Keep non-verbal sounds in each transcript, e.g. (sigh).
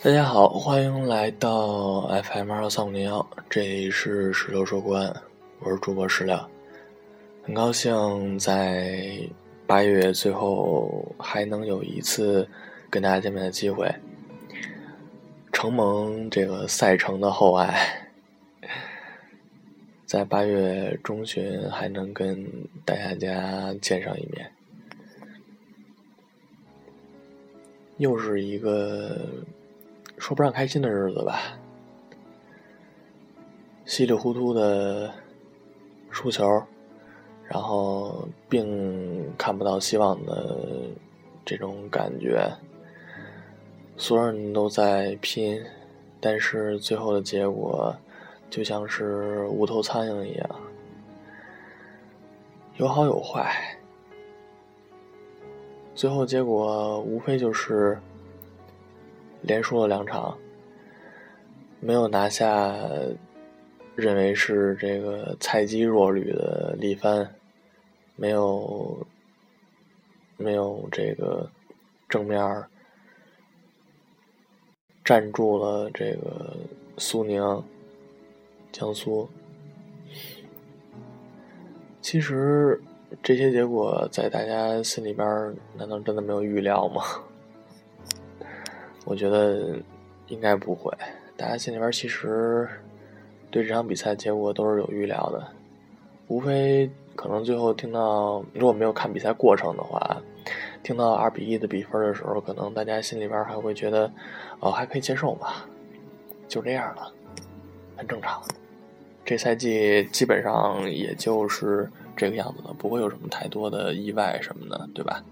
大家好，欢迎来到 FM 二三五零幺，这里是石榴说官，我是主播石榴，很高兴在八月最后还能有一次跟大家见面的机会，承蒙这个赛程的厚爱，(laughs) 在八月中旬还能跟大家见上一面，又是一个。说不上开心的日子吧，稀里糊涂的输球，然后并看不到希望的这种感觉，所有人都在拼，但是最后的结果就像是无头苍蝇一样，有好有坏，最后结果无非就是。连输了两场，没有拿下，认为是这个菜鸡弱旅的力帆，没有，没有这个正面站住了这个苏宁、江苏。其实这些结果在大家心里边，难道真的没有预料吗？我觉得应该不会，大家心里边其实对这场比赛结果都是有预料的，无非可能最后听到如果没有看比赛过程的话，听到二比一的比分的时候，可能大家心里边还会觉得哦还可以接受吧，就这样了，很正常。这赛季基本上也就是这个样子了，不会有什么太多的意外什么的，对吧？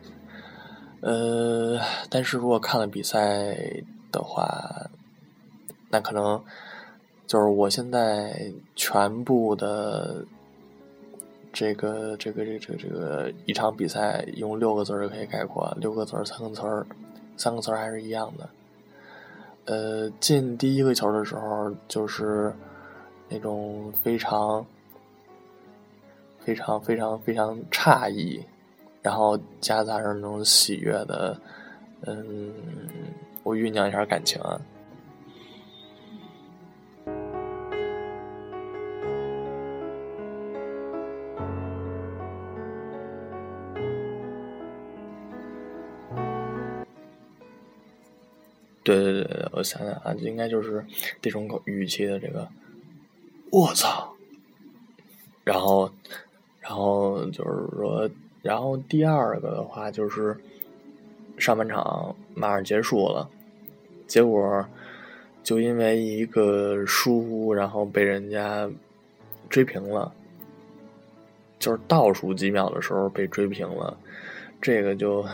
呃，但是如果看了比赛的话，那可能就是我现在全部的这个这个这个这个这个一场比赛用六个字儿可以概括，六个字三个词，三个词还是一样的。呃，进第一个球的时候就是那种非常非常非常非常诧异。然后夹杂着那种喜悦的，嗯，我酝酿一下感情啊。对对对对，我想想啊，应该就是这种语气的这个，我操，然后，然后就是说。然后第二个的话就是上半场马上结束了，结果就因为一个疏忽，然后被人家追平了，就是倒数几秒的时候被追平了，这个就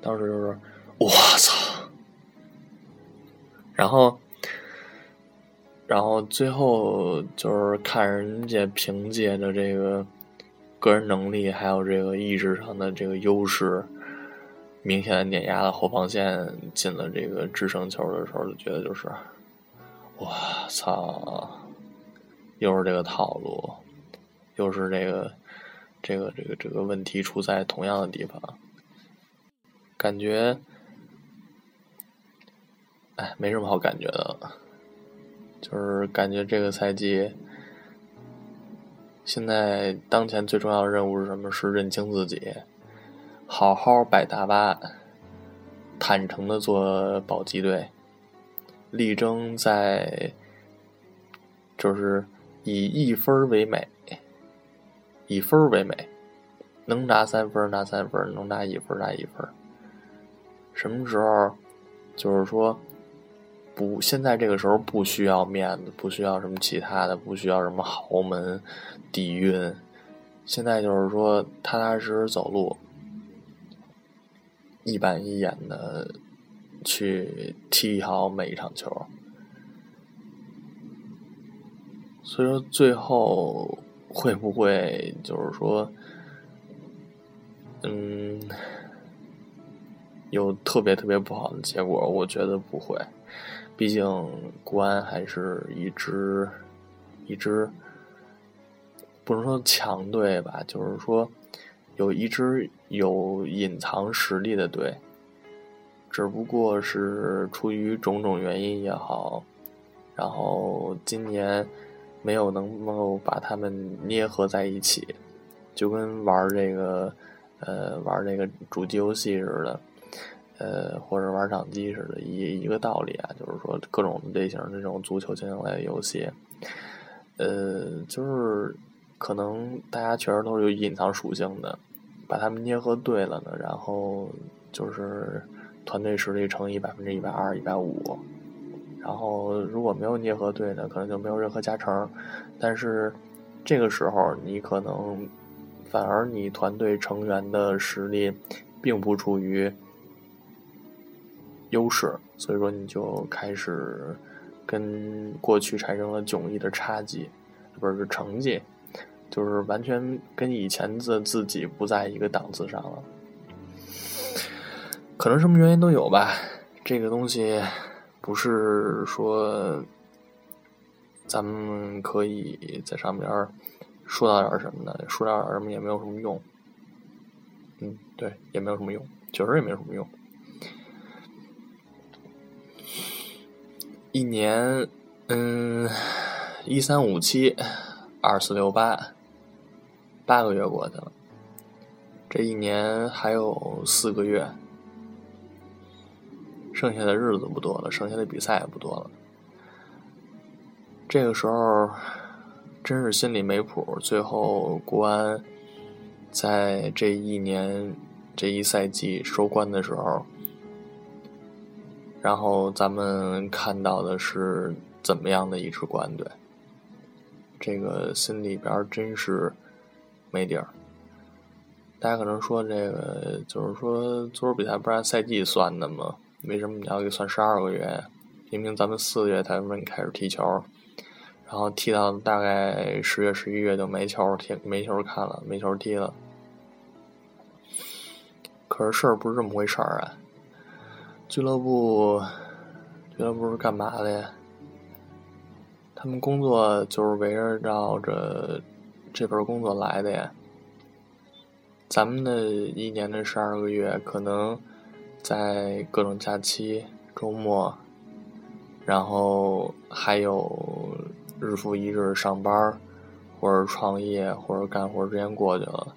当时就是我操，然后然后最后就是看人家凭借着这个。个人能力还有这个意志上的这个优势，明显的碾压了后防线，进了这个制胜球的时候，就觉得就是，我操，又是这个套路，又是这个，这个这个这个问题出在同样的地方，感觉，哎，没什么好感觉的，就是感觉这个赛季。现在当前最重要的任务是什么？是认清自己，好好摆大巴，坦诚的做保级队，力争在就是以一分为美，以分为美，能拿三分拿三分，能拿一分拿一分。什么时候就是说？不，现在这个时候不需要面子，不需要什么其他的，不需要什么豪门底蕴。现在就是说，踏踏实实走路，一板一眼的去踢好每一场球。所以说，最后会不会就是说，嗯，有特别特别不好的结果？我觉得不会。毕竟国安还是一支一支不能说强队吧，就是说有一支有隐藏实力的队。只不过是出于种种原因也好，然后今年没有能够把他们捏合在一起，就跟玩这个呃玩这个主机游戏似的，呃或者玩掌机似的，一一个道理啊，就是说各种类型的这种足球经营类游戏，呃就是可能大家确实都是有隐藏属性的。把他们捏合对了呢，然后就是团队实力乘以百分之一百二、一百五，然后如果没有捏合对呢，可能就没有任何加成。但是这个时候，你可能反而你团队成员的实力并不处于优势，所以说你就开始跟过去产生了迥异的差距，不是成绩。就是完全跟以前的自己不在一个档次上了，可能什么原因都有吧。这个东西不是说咱们可以在上边说到点什么的，说点什么也没有什么用。嗯，对，也没有什么用，确实也没有什么用。一年，嗯，一三五七，二四六八。八个月过去了，这一年还有四个月，剩下的日子不多了，剩下的比赛也不多了。这个时候真是心里没谱。最后国安在这一年这一赛季收官的时候，然后咱们看到的是怎么样的一支国安队？这个心里边真是。没底儿，大家可能说这个就是说足球比赛不是按赛季算的吗？为什么你要给算十二个月？明明咱们四月才开始踢球，然后踢到大概十月十一月就没球踢，没球看了，没球踢了。可是事儿不是这么回事儿啊！俱乐部，俱乐部是干嘛的呀？他们工作就是围绕着。这份工作来的呀，咱们的一年的十二个月，可能在各种假期、周末，然后还有日复一日上班或者创业或者干活之间过去了。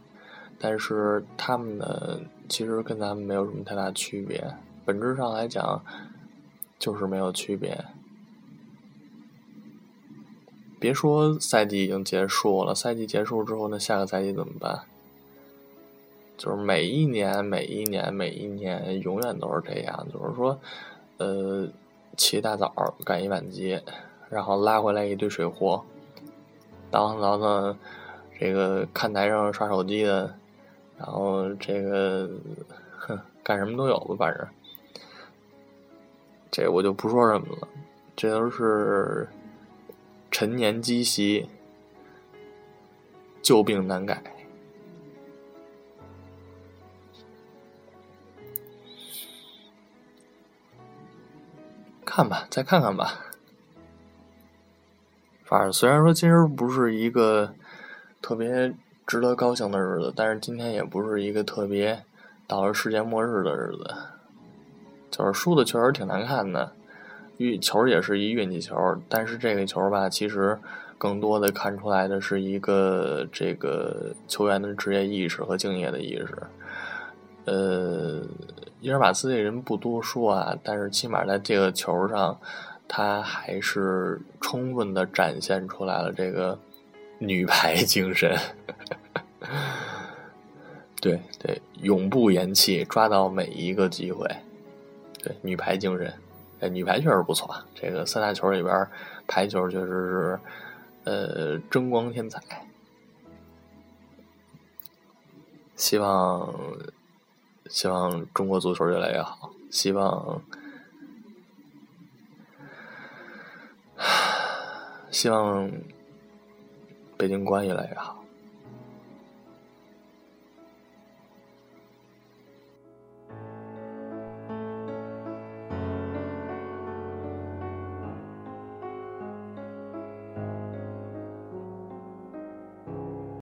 但是他们呢，其实跟咱们没有什么太大区别，本质上来讲，就是没有区别。别说赛季已经结束了，赛季结束之后，那下个赛季怎么办？就是每一年、每一年、每一年，永远都是这样。就是说，呃，起大早赶一晚集，然后拉回来一堆水货，倒腾倒腾，这个看台上刷手机的，然后这个，哼，干什么都有吧，反正，这我就不说什么了，这都是。陈年积习，旧病难改。看吧，再看看吧。反正虽然说今儿不是一个特别值得高兴的日子，但是今天也不是一个特别到了世界末日的日子。就是输的确实挺难看的。运球也是一运气球，但是这个球吧，其实更多的看出来的是一个这个球员的职业意识和敬业的意识。呃，伊尔马斯这人不多说啊，但是起码在这个球上，他还是充分的展现出来了这个女排精神。对 (laughs) 对，永不言弃，抓到每一个机会。对，女排精神。哎，女排确实不错。这个三大球里边，排球确实是，呃，争光添彩。希望，希望中国足球越来越好。希望，(sighs) 希望北京国安越来越好。